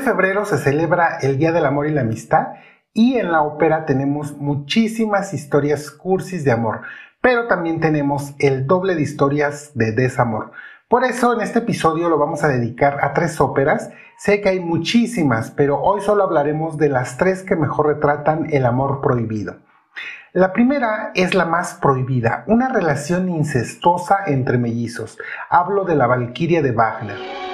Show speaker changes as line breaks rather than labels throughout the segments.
Febrero se celebra el Día del Amor y la Amistad y en la ópera tenemos muchísimas historias cursis de amor, pero también tenemos el doble de historias de desamor. Por eso en este episodio lo vamos a dedicar a tres óperas. Sé que hay muchísimas, pero hoy solo hablaremos de las tres que mejor retratan el amor prohibido. La primera es la más prohibida, una relación incestuosa entre mellizos. Hablo de la Valquiria de Wagner.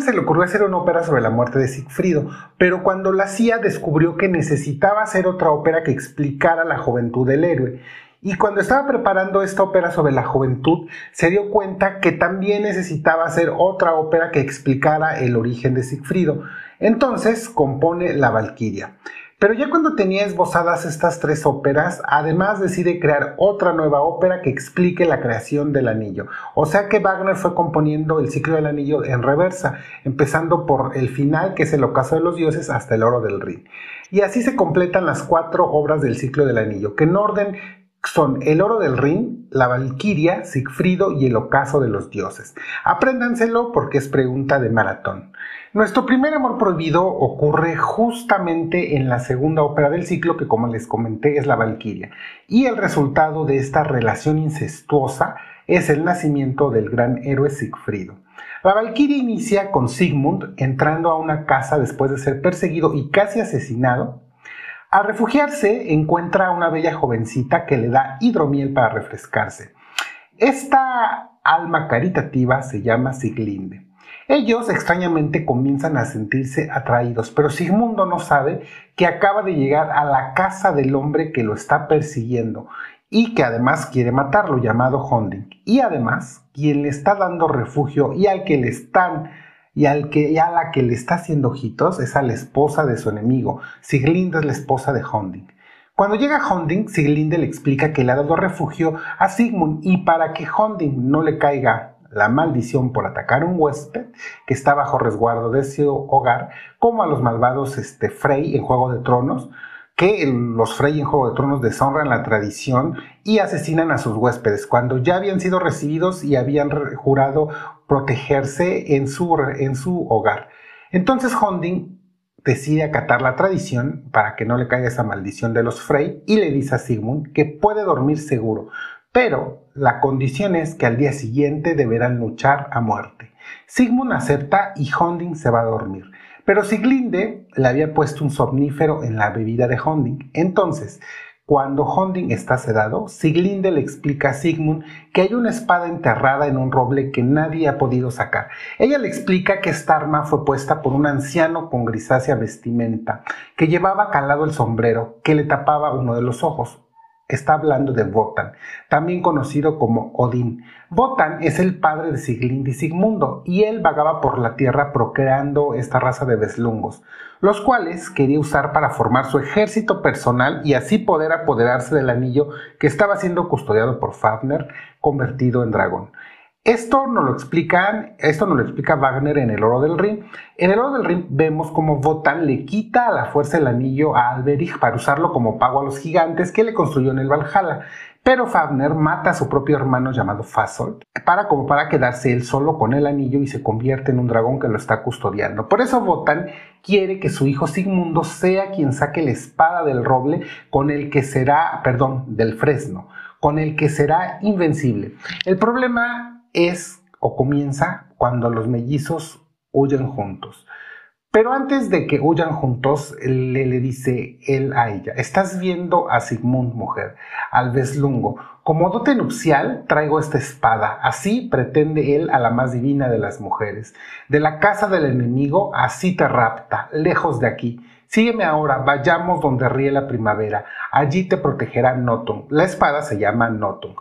Se le ocurrió hacer una ópera sobre la muerte de Sigfrido, pero cuando la hacía descubrió que necesitaba hacer otra ópera que explicara la juventud del héroe. Y cuando estaba preparando esta ópera sobre la juventud, se dio cuenta que también necesitaba hacer otra ópera que explicara el origen de Sigfrido. Entonces compone La Valquiria. Pero ya cuando tenía esbozadas estas tres óperas, además decide crear otra nueva ópera que explique la creación del anillo. O sea que Wagner fue componiendo el ciclo del anillo en reversa, empezando por el final, que es el ocaso de los dioses, hasta el oro del Rin. Y así se completan las cuatro obras del ciclo del anillo, que en orden son El oro del Rin, La Valquiria, Sigfrido y El ocaso de los dioses. Apréndanselo porque es pregunta de maratón. Nuestro primer amor prohibido ocurre justamente en la segunda ópera del ciclo, que como les comenté es la Valquiria. Y el resultado de esta relación incestuosa es el nacimiento del gran héroe Sigfrido. La Valquiria inicia con Sigmund entrando a una casa después de ser perseguido y casi asesinado. Al refugiarse encuentra a una bella jovencita que le da hidromiel para refrescarse. Esta alma caritativa se llama Siglinde. Ellos extrañamente comienzan a sentirse atraídos, pero Sigmundo no sabe que acaba de llegar a la casa del hombre que lo está persiguiendo y que además quiere matarlo, llamado Honding. Y además, quien le está dando refugio y al que le están y al que a la que le está haciendo ojitos es a la esposa de su enemigo. Siglinde es la esposa de Honding. Cuando llega Honding, Siglinde le explica que le ha dado refugio a Sigmund y para que Honding no le caiga la maldición por atacar a un huésped que está bajo resguardo de su hogar, como a los malvados este, Frey en Juego de Tronos, que los Frey en Juego de Tronos deshonran la tradición y asesinan a sus huéspedes cuando ya habían sido recibidos y habían jurado protegerse en su, en su hogar. Entonces Honding decide acatar la tradición para que no le caiga esa maldición de los Frey y le dice a Sigmund que puede dormir seguro, pero la condición es que al día siguiente deberán luchar a muerte. Sigmund acepta y Honding se va a dormir. Pero Siglinde le había puesto un somnífero en la bebida de Honding. Entonces, cuando Honding está sedado, Siglinde le explica a Sigmund que hay una espada enterrada en un roble que nadie ha podido sacar. Ella le explica que esta arma fue puesta por un anciano con grisácea vestimenta, que llevaba calado el sombrero, que le tapaba uno de los ojos. Está hablando de Wotan, también conocido como Odín. Wotan es el padre de Siglind y Sigmundo, y él vagaba por la tierra procreando esta raza de beslungos, los cuales quería usar para formar su ejército personal y así poder apoderarse del anillo que estaba siendo custodiado por Fafner, convertido en dragón. Esto nos lo esto lo explica Wagner en El Oro del Rin. En El Oro del Rin vemos cómo Wotan le quita a la fuerza el anillo a Alberich para usarlo como pago a los gigantes que le construyó en el Valhalla. Pero Fafner mata a su propio hermano llamado Fasolt para como para quedarse él solo con el anillo y se convierte en un dragón que lo está custodiando. Por eso Wotan quiere que su hijo Sigmundo sea quien saque la espada del roble con el que será, perdón, del fresno, con el que será invencible. El problema es o comienza cuando los mellizos huyen juntos. Pero antes de que huyan juntos, le, dice él a ella, estás viendo a Sigmund, mujer, al beslungo. Como dote nupcial traigo esta espada, así pretende él a la más divina de las mujeres. De la casa del enemigo, así te rapta, lejos de aquí. Sígueme ahora, vayamos donde ríe la primavera, allí te protegerá Notung. La espada se llama Notung.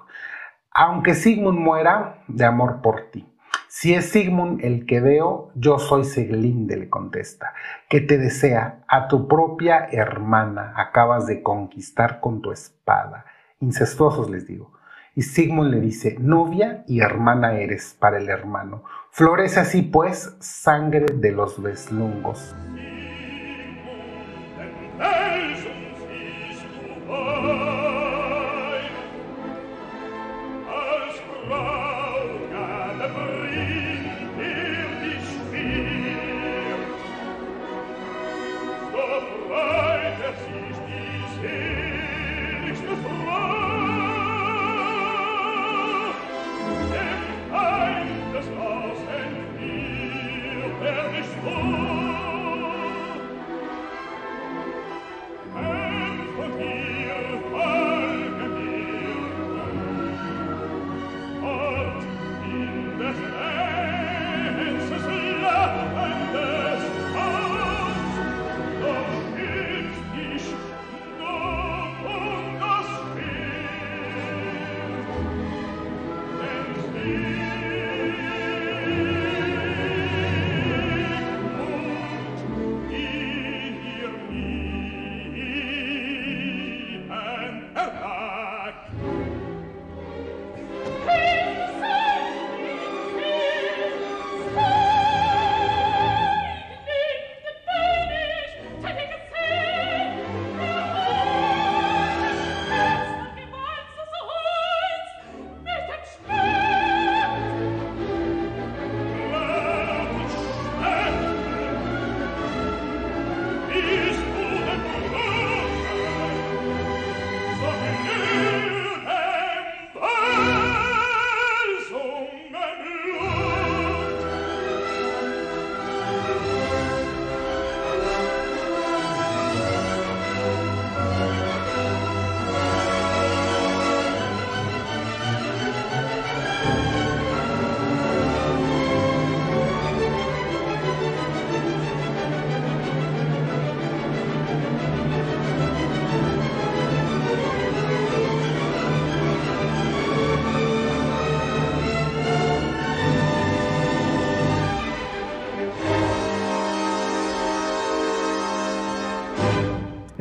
Aunque Sigmund muera, de amor por ti. Si es Sigmund el que veo, yo soy Seglinde, le contesta, que te desea, a tu propia hermana acabas de conquistar con tu espada. Incestuosos les digo. Y Sigmund le dice, novia y hermana eres para el hermano. Florece así pues sangre de los beslungos.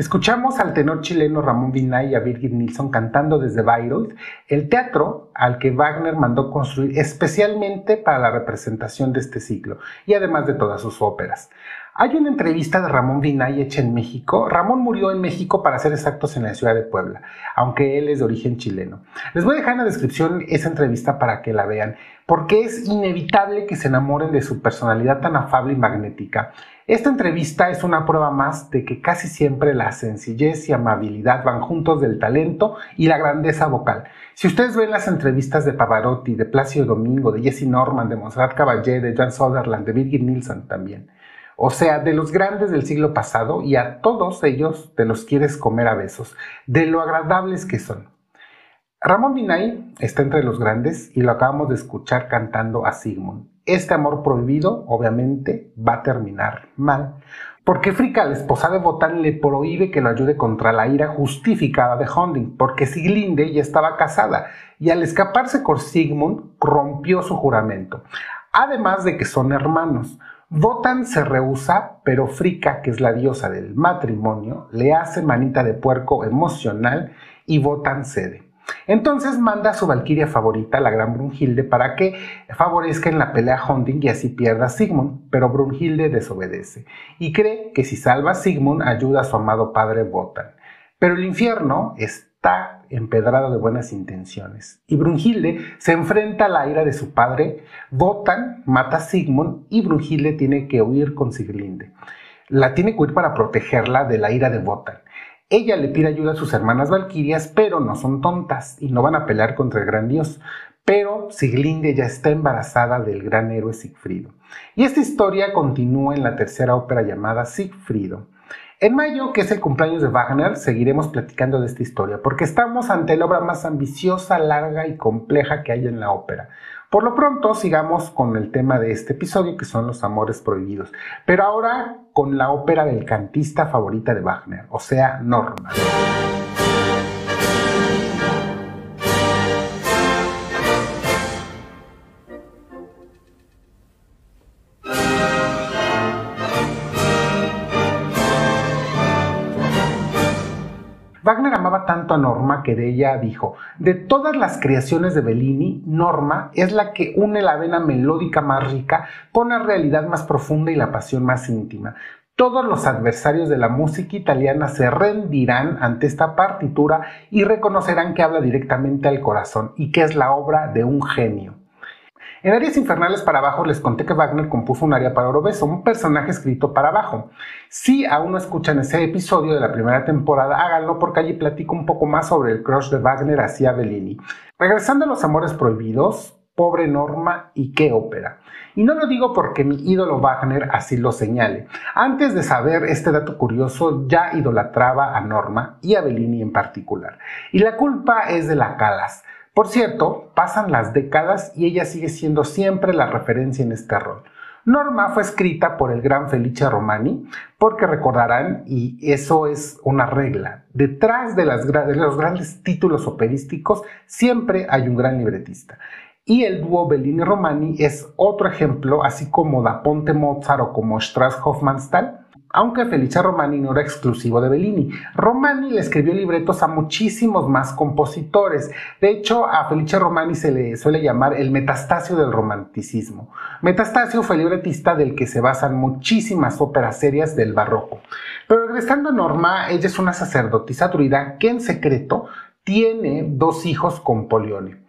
Escuchamos al tenor chileno Ramón Vinay y a Birgit Nilsson cantando desde Bayreuth, el teatro al que Wagner mandó construir especialmente para la representación de este ciclo y además de todas sus óperas. Hay una entrevista de Ramón Vinay hecha en México. Ramón murió en México, para ser exactos, en la ciudad de Puebla, aunque él es de origen chileno. Les voy a dejar en la descripción esa entrevista para que la vean, porque es inevitable que se enamoren de su personalidad tan afable y magnética. Esta entrevista es una prueba más de que casi siempre la sencillez y amabilidad van juntos del talento y la grandeza vocal. Si ustedes ven las entrevistas de Pavarotti, de Plácido Domingo, de Jesse Norman, de Monserrat Caballé, de Jan Soderland, de Birgit Nilsson también, o sea, de los grandes del siglo pasado y a todos ellos te los quieres comer a besos, de lo agradables que son. Ramón Binay está entre los grandes y lo acabamos de escuchar cantando a Sigmund. Este amor prohibido, obviamente, va a terminar mal, porque Fricka, la esposa de Botan, le prohíbe que lo ayude contra la ira justificada de Honding, porque Siglinde ya estaba casada y al escaparse con Sigmund rompió su juramento, además de que son hermanos. Votan se rehúsa, pero Fricka, que es la diosa del matrimonio, le hace manita de puerco emocional y Votan cede. Entonces manda a su valquiria favorita, la gran Brunhilde, para que favorezca en la pelea a Hunding y así pierda a Sigmund, pero Brunhilde desobedece y cree que si salva a Sigmund ayuda a su amado padre Votan. Pero el infierno está empedrado de buenas intenciones. Y Brunhilde se enfrenta a la ira de su padre, Votan mata a Sigmund y Brunhilde tiene que huir con Siglinde. La tiene que huir para protegerla de la ira de Votan. Ella le pide ayuda a sus hermanas valquirias, pero no son tontas y no van a pelear contra el gran dios. Pero Siglinde ya está embarazada del gran héroe Sigfrido. Y esta historia continúa en la tercera ópera llamada Sigfrido. En mayo, que es el cumpleaños de Wagner, seguiremos platicando de esta historia, porque estamos ante la obra más ambiciosa, larga y compleja que hay en la ópera. Por lo pronto, sigamos con el tema de este episodio, que son los amores prohibidos, pero ahora con la ópera del cantista favorita de Wagner, o sea, Norma. Wagner amaba tanto a Norma que de ella dijo, de todas las creaciones de Bellini, Norma es la que une la vena melódica más rica con la realidad más profunda y la pasión más íntima. Todos los adversarios de la música italiana se rendirán ante esta partitura y reconocerán que habla directamente al corazón y que es la obra de un genio. En Arias Infernales para abajo les conté que Wagner compuso un aria para Orobeso, un personaje escrito para abajo. Si aún no escuchan ese episodio de la primera temporada, háganlo porque allí platico un poco más sobre el crush de Wagner hacia Bellini. Regresando a los amores prohibidos, pobre Norma y qué ópera. Y no lo digo porque mi ídolo Wagner así lo señale. Antes de saber este dato curioso, ya idolatraba a Norma y a Bellini en particular. Y la culpa es de la Calas. Por cierto, pasan las décadas y ella sigue siendo siempre la referencia en este rol. Norma fue escrita por el gran Felice Romani, porque recordarán, y eso es una regla, detrás de, de, los grandes títulos operísticos siempre hay un gran libretista. Y el dúo Bellini-Romani es otro ejemplo, así como Da Ponte Mozart o como Strauss-Hofmannsthal, aunque Felice Romani no era exclusivo de Bellini. Romani le escribió libretos a muchísimos más compositores. De hecho, a Felice Romani se le suele llamar el metastasio del romanticismo. Metastasio fue libretista del que se basan muchísimas óperas serias del barroco. Pero regresando a Norma, ella es una sacerdotisa druida que en secreto tiene dos hijos con Polione.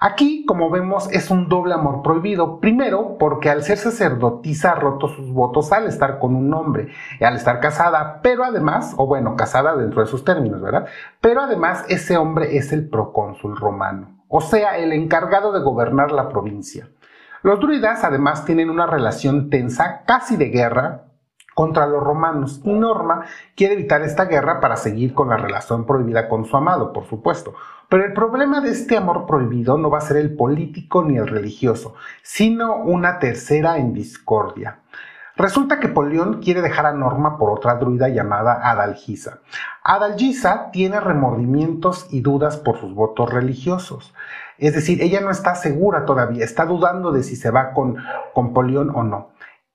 Aquí, como vemos, es un doble amor prohibido. Primero, porque al ser sacerdotisa ha roto sus votos al estar con un hombre, y al estar casada, pero además, o bueno, casada dentro de sus términos, ¿verdad? Pero además ese hombre es el procónsul romano, o sea, el encargado de gobernar la provincia. Los druidas además tienen una relación tensa, casi de guerra, contra los romanos y Norma quiere evitar esta guerra para seguir con la relación prohibida con su amado, por supuesto. Pero el problema de este amor prohibido no va a ser el político ni el religioso, sino una tercera en discordia. Resulta que Polión quiere dejar a Norma por otra druida llamada Adalgisa. Adalgisa tiene remordimientos y dudas por sus votos religiosos. Es decir, ella no está segura todavía, está dudando de si se va con, con Polión o no.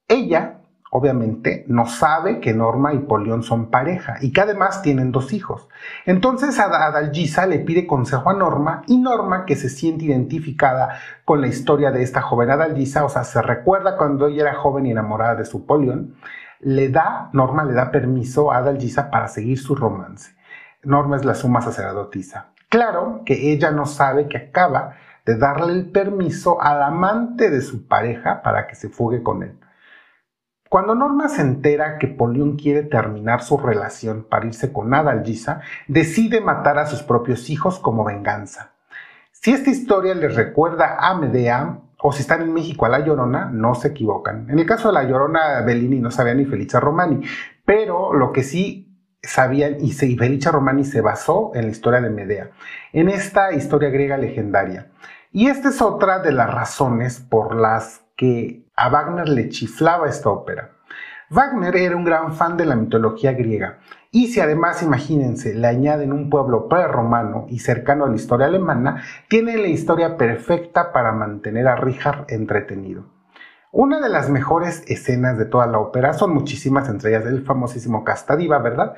Ella obviamente, no sabe que Norma y Polión son pareja y que además tienen dos hijos. Entonces Adalgisa le pide consejo a Norma y Norma, que se siente identificada con la historia de esta joven Adalgisa, o sea, se recuerda cuando ella era joven y enamorada de su Polión, le da, Norma le da permiso a Adalgisa para seguir su romance. Norma es la suma sacerdotisa. Claro que ella no sabe que acaba de darle el permiso al amante de su pareja para que se fugue con él. Cuando Norma se entera que Polión quiere terminar su relación para irse con Adalgisa, decide matar a sus propios hijos como venganza. Si esta historia les recuerda a Medea, o si están en México a La Llorona, no se equivocan. En el caso de La Llorona, Bellini no sabía ni Felicia Romani, pero lo que sí sabían y, se, Felicia Romani se basó en la historia de Medea, en esta historia griega legendaria. Y esta es otra de las razones por las que a Wagner le chiflaba esta ópera. Wagner era un gran fan de la mitología griega, y si además, imagínense, le añaden un pueblo prerromano y cercano a la historia alemana, tiene la historia perfecta para mantener a Richard entretenido. Una de las mejores escenas de toda la ópera son muchísimas, entre ellas el famosísimo Castadiva, ¿verdad?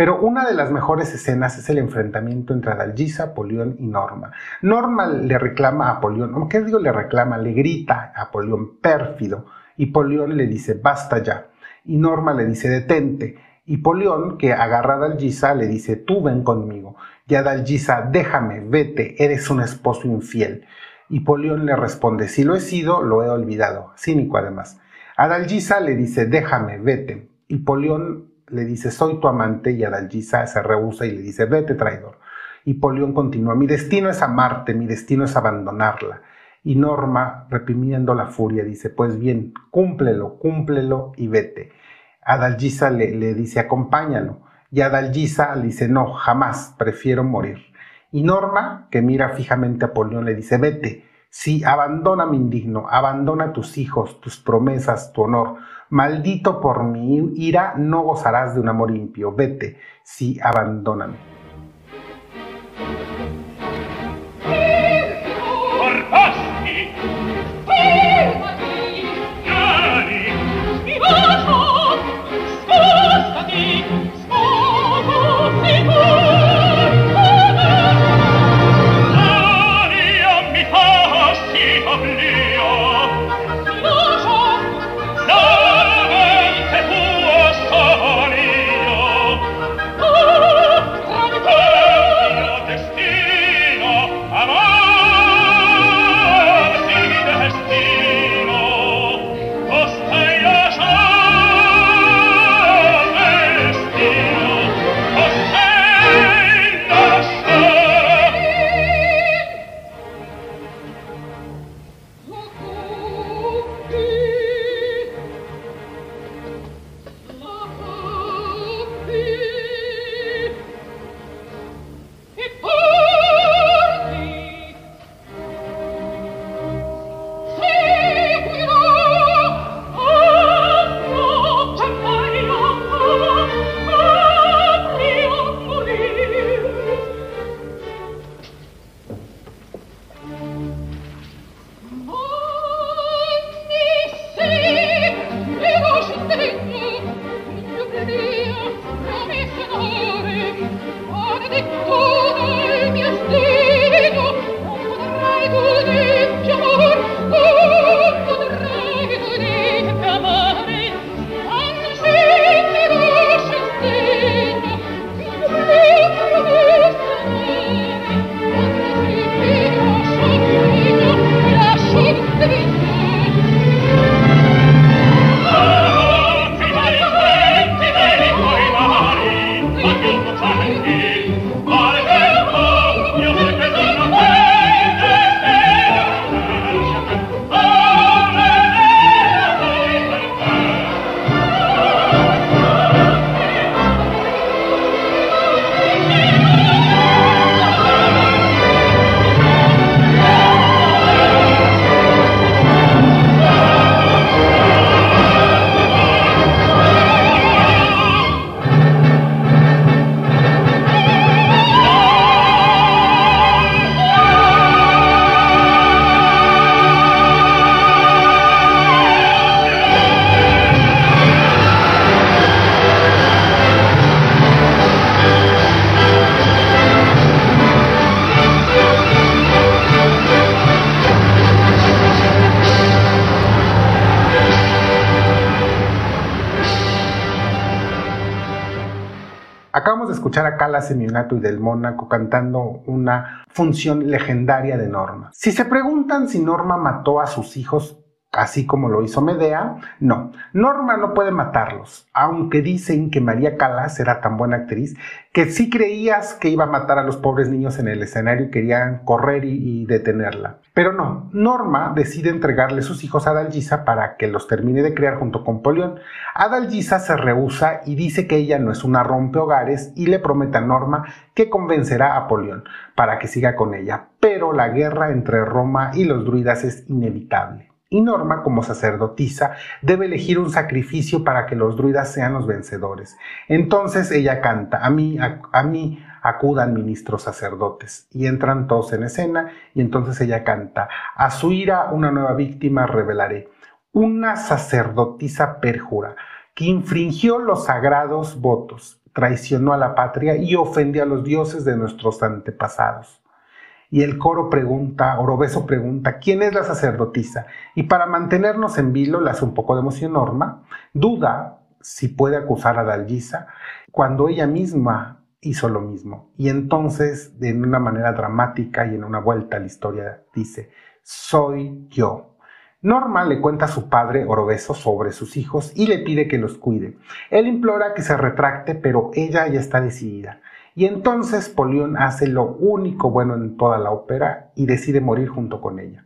Pero una de las mejores escenas es el enfrentamiento entre Adalgisa, Polión y Norma. Norma le reclama a Polión, ¿qué digo le reclama? Le grita a Polión, pérfido, y Polión le dice, basta ya. Y Norma le dice, detente. Y Polión, que agarra a Adalgisa, le dice, tú ven conmigo. Y Adalgisa, déjame, vete, eres un esposo infiel. Y Polión le responde, si lo he sido, lo he olvidado. Cínico además. Adalgisa le dice, déjame, vete. Y Polión le dice, soy tu amante, y Adalgisa se rehúsa y le dice, vete traidor. Y Polión continúa, mi destino es amarte, mi destino es abandonarla. Y Norma, reprimiendo la furia, dice, pues bien, cúmplelo, cúmplelo y vete. Adalgisa le, le dice, acompáñalo. Y Adalgisa le dice, no, jamás, prefiero morir. Y Norma, que mira fijamente a Polión, le dice, vete, sí, abandona mi indigno, abandona tus hijos, tus promesas, tu honor. Maldito por mi ira, no gozarás de un amor impío. Vete, sí, abandóname. Acabamos de escuchar a Cala Seminato y del Mónaco cantando una función legendaria de Norma. Si se preguntan si Norma mató a sus hijos así como lo hizo Medea, no. Norma no puede matarlos, aunque dicen que María Calas era tan buena actriz que sí creías que iba a matar a los pobres niños en el escenario y querían correr y, detenerla. Pero no, Norma decide entregarle sus hijos a Adalgisa para que los termine de criar junto con Polión. Adalgisa se rehúsa y dice que ella no es una rompehogares y le promete a Norma que convencerá a Polión para que siga con ella. Pero la guerra entre Roma y los druidas es inevitable y Norma, como sacerdotisa, debe elegir un sacrificio para que los druidas sean los vencedores. Entonces ella canta, a mí, a, mí acudan ministros sacerdotes, y entran todos en escena, y entonces ella canta, a su ira una nueva víctima revelaré, una sacerdotisa perjura, que infringió los sagrados votos, traicionó a la patria y ofendió a los dioses de nuestros antepasados. Y el coro pregunta, Orobeso pregunta, ¿quién es la sacerdotisa? Y para mantenernos en vilo, le hace un poco de emoción Norma, duda si puede acusar a Dalgisa cuando ella misma hizo lo mismo. Y entonces, de una manera dramática y en una vuelta a la historia, dice, soy yo. Norma le cuenta a su padre Orobeso sobre sus hijos y le pide que los cuide. Él implora que se retracte, pero ella ya está decidida. Y entonces Polión hace lo único bueno en toda la ópera y decide morir junto con ella.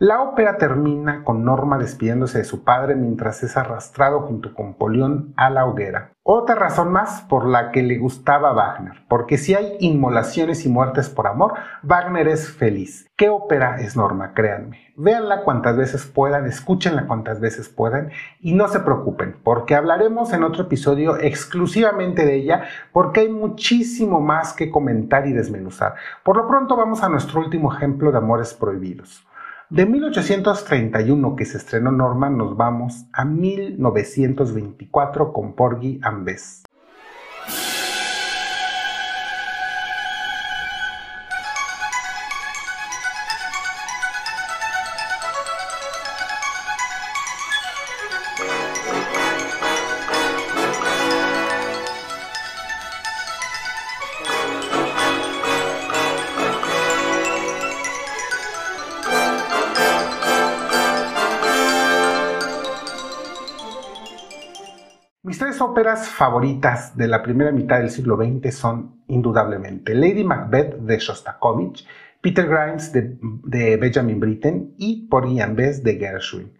La ópera termina con Norma despidiéndose de su padre mientras es arrastrado junto con Polión a la hoguera. Otra razón más por la que le gustaba Wagner, porque si hay inmolaciones y muertes por amor, Wagner es feliz. ¿Qué ópera es Norma? Créanme. Véanla cuantas veces puedan, escúchenla cuantas veces puedan y no se preocupen, porque hablaremos en otro episodio exclusivamente de ella, porque hay muchísimo más que comentar y desmenuzar. Por lo pronto vamos a nuestro último ejemplo de amores prohibidos. De 1831 que se estrenó Norma nos vamos a 1924 con Porgy and Bess. Favoritas de la primera mitad del siglo XX son indudablemente Lady Macbeth de Shostakovich, Peter Grimes de, Benjamin Britten y Porgy and Bess de Gershwin.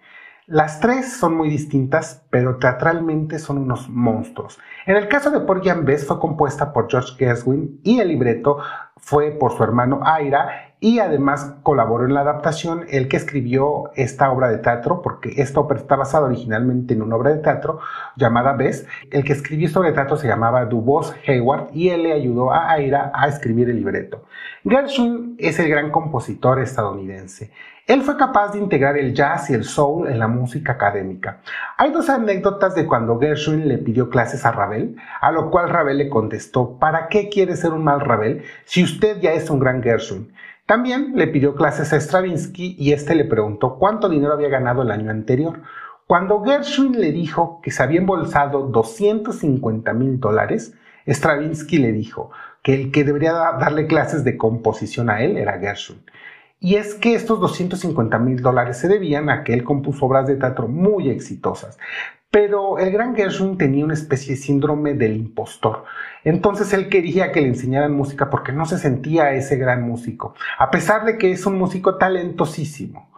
Las tres son muy distintas, pero teatralmente son unos monstruos. En el caso de Porgy and Bess fue compuesta por George Gershwin y el libreto fue por su hermano Ira y además colaboró en la adaptación el que escribió esta obra de teatro, porque esta obra está basada originalmente en una obra de teatro llamada Bess. El que escribió esta obra de teatro se llamaba Dubois Hayward y él le ayudó a Aira a escribir el libreto. Gershwin es el gran compositor estadounidense. Él fue capaz de integrar el jazz y el soul en la música académica. Hay dos anécdotas de cuando Gershwin le pidió clases a Ravel, a lo cual Ravel le contestó, ¿para qué quiere ser un mal Ravel si usted ya es un gran Gershwin? También le pidió clases a Stravinsky y este le preguntó cuánto dinero había ganado el año anterior. Cuando Gershwin le dijo que se había embolsado 250 mil dólares, Stravinsky le dijo que el que debería darle clases de composición a él era Gershwin. Y es que estos 250 mil dólares se debían a que él compuso obras de teatro muy exitosas. Pero el gran Gershwin tenía una especie de síndrome del impostor. Entonces él quería que le enseñaran música porque no se sentía ese gran músico, a pesar de que es un músico talentosísimo.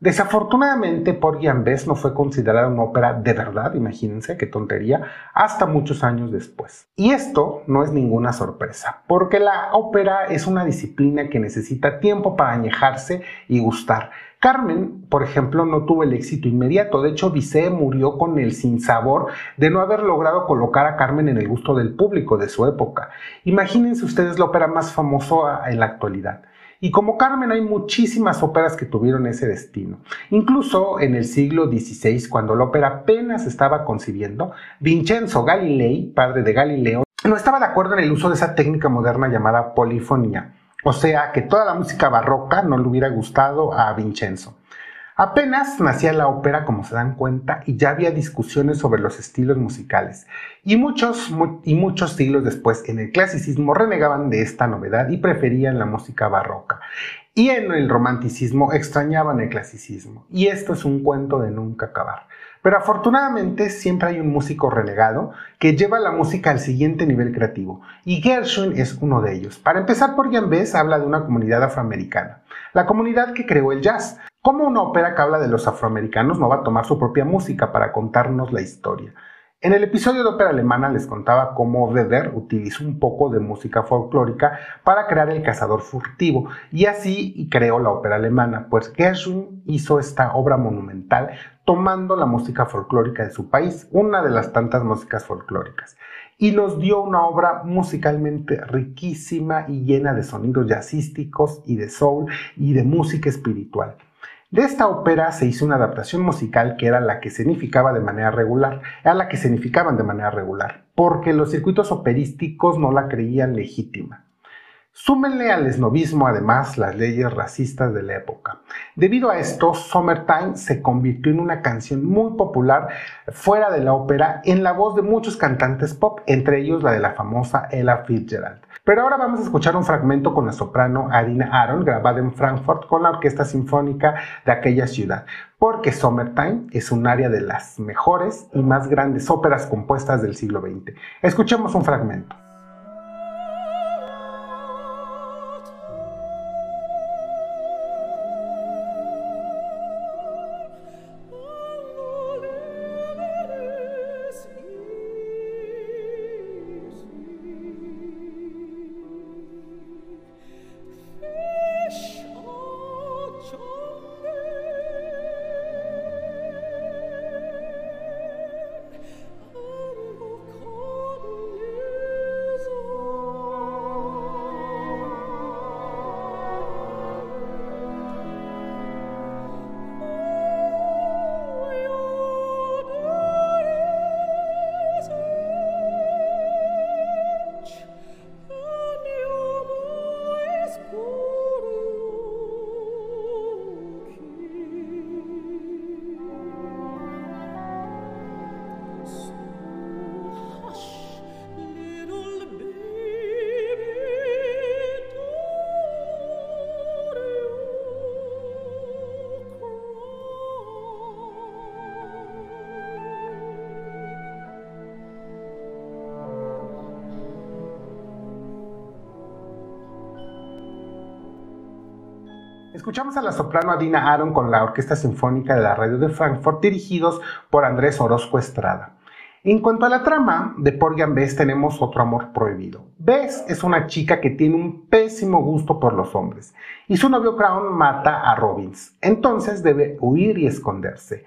Desafortunadamente, and Bess no fue considerada una ópera de verdad, imagínense qué tontería, hasta muchos años después. Y esto no es ninguna sorpresa, porque la ópera es una disciplina que necesita tiempo para añejarse y gustar. Carmen, por ejemplo, no tuvo el éxito inmediato. De hecho, Bizet murió con el sinsabor de no haber logrado colocar a Carmen en el gusto del público de su época. Imagínense ustedes la ópera más famosa en la actualidad. Y como Carmen hay muchísimas óperas que tuvieron ese destino. Incluso en el siglo XVI, cuando la ópera apenas estaba concibiendo, Vincenzo Galilei, padre de Galileo, no estaba de acuerdo en el uso de esa técnica moderna llamada polifonía o sea que toda la música barroca no le hubiera gustado a Vincenzo. Apenas nacía la ópera, como se dan cuenta, y ya había discusiones sobre los estilos musicales. Y muchos, y muchos siglos después, en el clasicismo, renegaban de esta novedad y preferían la música barroca. Y en el romanticismo extrañaban el clasicismo. Y esto es un cuento de nunca acabar. Pero afortunadamente siempre hay un músico relegado que lleva la música al siguiente nivel creativo, y Gershwin es uno de ellos. Para empezar, por Bess habla de una comunidad afroamericana, la comunidad que creó el jazz. Como una ópera que habla de los afroamericanos no va a tomar su propia música para contarnos la historia? En el episodio de ópera alemana les contaba cómo Weber utilizó un poco de música folclórica para crear El cazador furtivo y así creó la ópera alemana, pues Gershwin hizo esta obra monumental tomando la música folclórica de su país, una de las tantas músicas folclóricas, y nos dio una obra musicalmente riquísima y llena de sonidos jazzísticos y de soul y de música espiritual. De esta ópera se hizo una adaptación musical que era la que significaba de manera regular, era la que significaban de manera regular, porque los circuitos operísticos no la creían legítima. Súmenle al esnovismo además las leyes racistas de la época. Debido a esto, Summertime se convirtió en una canción muy popular fuera de la ópera en la voz de muchos cantantes pop, entre ellos la de la famosa Ella Fitzgerald. Pero ahora vamos a escuchar un fragmento con la soprano Arina Aaron, grabada en Frankfurt con la Orquesta Sinfónica de aquella ciudad, porque Summertime es un área de las mejores y más grandes óperas compuestas del siglo XX. Escuchemos un fragmento.
Escuchamos a la soprano Adina Aaron con la Orquesta Sinfónica de la Radio de Frankfurt, dirigidos por Andrés Orozco Estrada. En cuanto a la trama de Porgy Bess, tenemos otro amor prohibido. Bess es una chica que tiene un pésimo gusto por los hombres y su novio Crown mata a Robbins. Entonces debe huir y esconderse.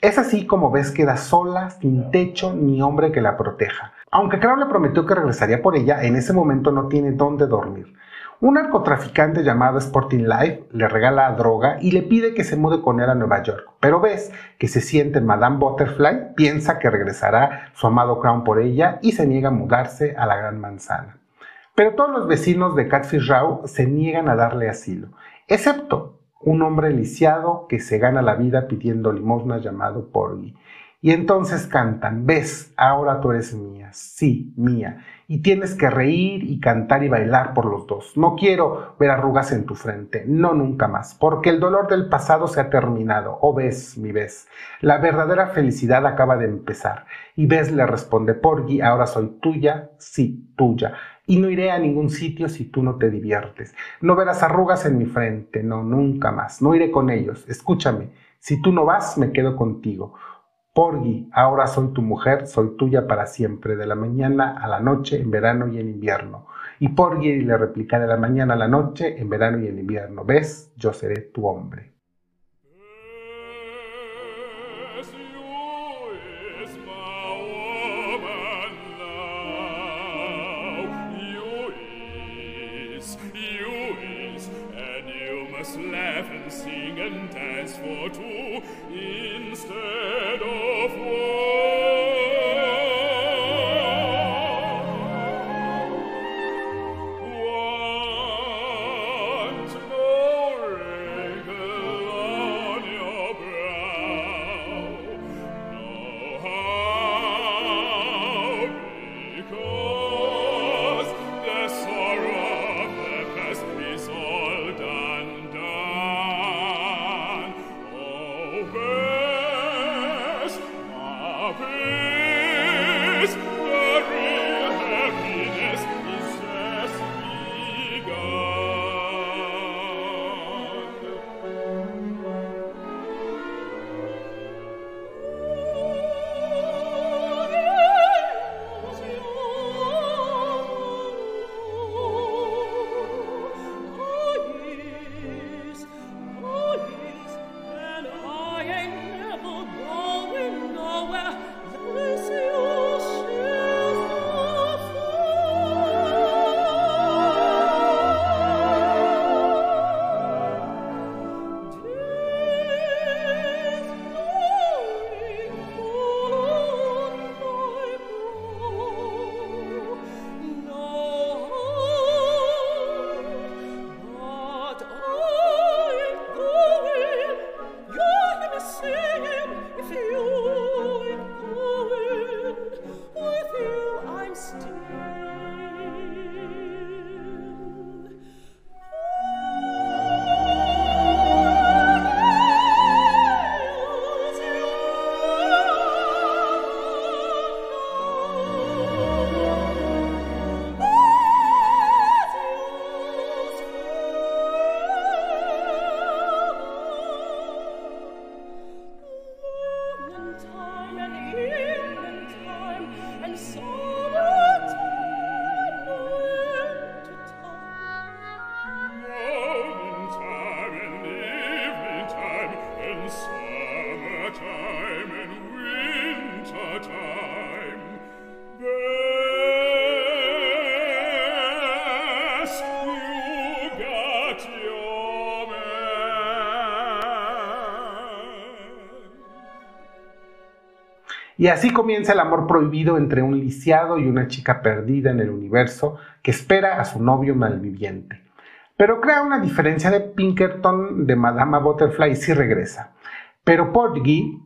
Es así como Bess queda sola, sin techo ni hombre que la proteja. Aunque Crown le prometió que regresaría por ella, en ese momento no tiene dónde dormir. Un narcotraficante llamado Sporting Life le regala droga y le pide que se mude con él a Nueva York, pero ves que se siente Madame Butterfly, piensa que regresará su amado Crown por ella y se niega a mudarse a la Gran Manzana. Pero todos los vecinos de Catfish Row se niegan a darle asilo, excepto un hombre lisiado que se gana la vida pidiendo limosna llamado Porgy. Y entonces cantan, ves, ahora tú eres mía, sí, mía y tienes que reír y cantar y bailar por los dos. No quiero ver arrugas en tu frente, no nunca más, porque el dolor del pasado se ha terminado. Oh, ves, mi ves, la verdadera felicidad acaba de empezar. Y ves le responde Porgy, ahora soy tuya, sí, tuya. Y no iré a ningún sitio si tú no te diviertes. No verás arrugas en mi frente, no, nunca más. No iré con ellos. Escúchame, si tú no vas, me quedo contigo. Porgy, ahora soy tu mujer, soy tuya para siempre, de la mañana a la noche, en verano y en invierno. Y Porgy le replica de la mañana a la noche, en verano y en invierno. ¿Ves? Yo seré tu hombre. Y así comienza el amor prohibido entre un lisiado y una chica perdida en el universo que espera a su novio malviviente. Pero crea una diferencia de Pinkerton de Madama Butterfly sí regresa. Pero Porgy,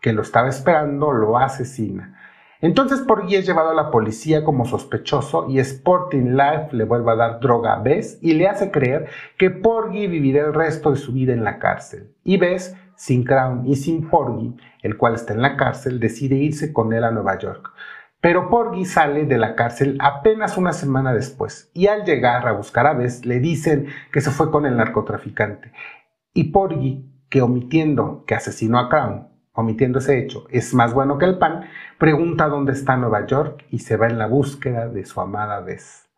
que lo estaba esperando, lo asesina. Entonces Porgy es llevado a la policía como sospechoso y Sporting Life le vuelve a dar droga a Bess y le hace creer que Porgy vivirá el resto de su vida en la cárcel. Y Bess sin Crown y sin Porgy, el cual está en la cárcel, decide irse con él a Nueva York.
Pero Porgy sale de la cárcel apenas una semana después y al llegar a buscar a Bess le dicen que se fue con el narcotraficante. Y Porgy, que omitiendo que asesinó a Crown, omitiendo ese hecho, es más bueno que el pan, pregunta dónde está Nueva York y se va en la búsqueda de su amada Bess.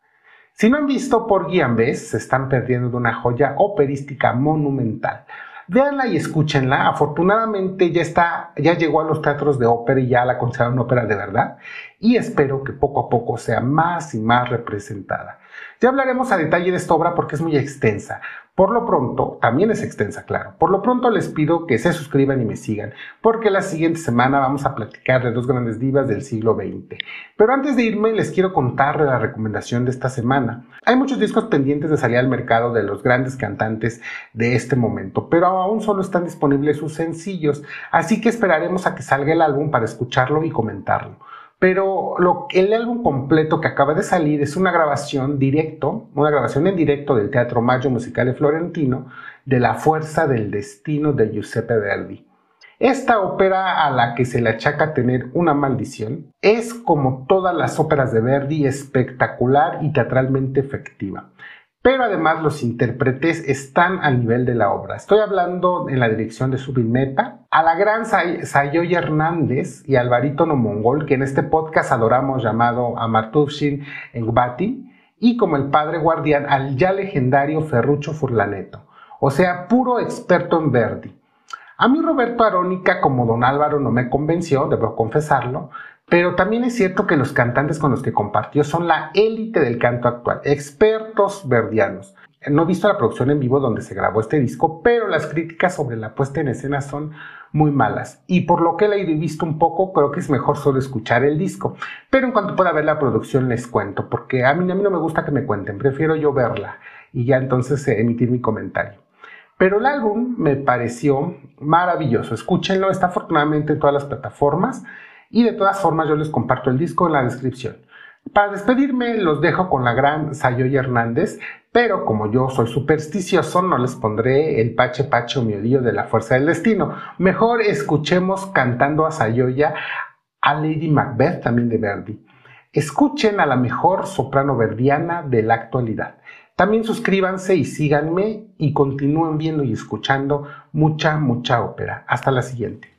Si no han visto Porgy and Bess, se están perdiendo de una joya operística monumental. Véanla y escúchenla. Afortunadamente ya está, ya llegó a los teatros de ópera y ya la consideran ópera de verdad. Y espero que poco a poco sea más y más representada. Ya hablaremos a detalle de esta obra porque es muy extensa. Por lo pronto, también es extensa, claro. Por lo pronto les pido que se suscriban y me sigan, porque la siguiente semana vamos a platicar de dos grandes divas del siglo XX. Pero antes de irme, les quiero contar la recomendación de esta semana. Hay muchos discos pendientes de salir al mercado de los grandes cantantes de este momento, pero aún solo están disponibles sus sencillos, así que esperaremos a que salga el álbum para escucharlo y comentarlo. Pero el álbum completo que acaba de salir es una grabación directo, una grabación en directo del Teatro Maggio Musicale Florentino de La Fuerza del Destino de Giuseppe Verdi. Esta ópera a la que se le achaca tener una maldición es como todas las óperas de Verdi espectacular y teatralmente efectiva pero además los intérpretes están al nivel de la obra. Estoy hablando en la dirección de Subinmeta, a la gran Sayoy Hernández y al barítono mongol que en este podcast adoramos llamado Amartuvshin Engbati, y como el padre guardián al ya legendario Ferrucho Furlaneto, o sea, puro experto en Verdi. A mí Roberto Arónica como don Álvaro no me convenció, debo confesarlo, pero también es cierto que los cantantes con los que compartió son la élite del canto actual, expertos verdianos. No he visto la producción en vivo donde se grabó este disco, pero las críticas sobre la puesta en escena son muy malas. Y por lo que he leído y visto un poco, creo que es mejor solo escuchar el disco. Pero en cuanto pueda ver la producción les cuento, porque a mí, a mí no me gusta que me cuenten, prefiero yo verla y ya entonces eh, emitir mi comentario. Pero el álbum me pareció maravilloso. Escúchenlo, está afortunadamente en todas las plataformas. Y de todas formas yo les comparto el disco en la descripción. Para despedirme los dejo con la gran Sayoy Hernández, pero como yo soy supersticioso no les pondré el pache pache o miodillo de la fuerza del destino. Mejor escuchemos cantando a Sayoya a Lady Macbeth también de Verdi. Escuchen a la mejor soprano verdiana de la actualidad. También suscríbanse y síganme y continúen viendo y escuchando mucha, mucha ópera. Hasta la siguiente.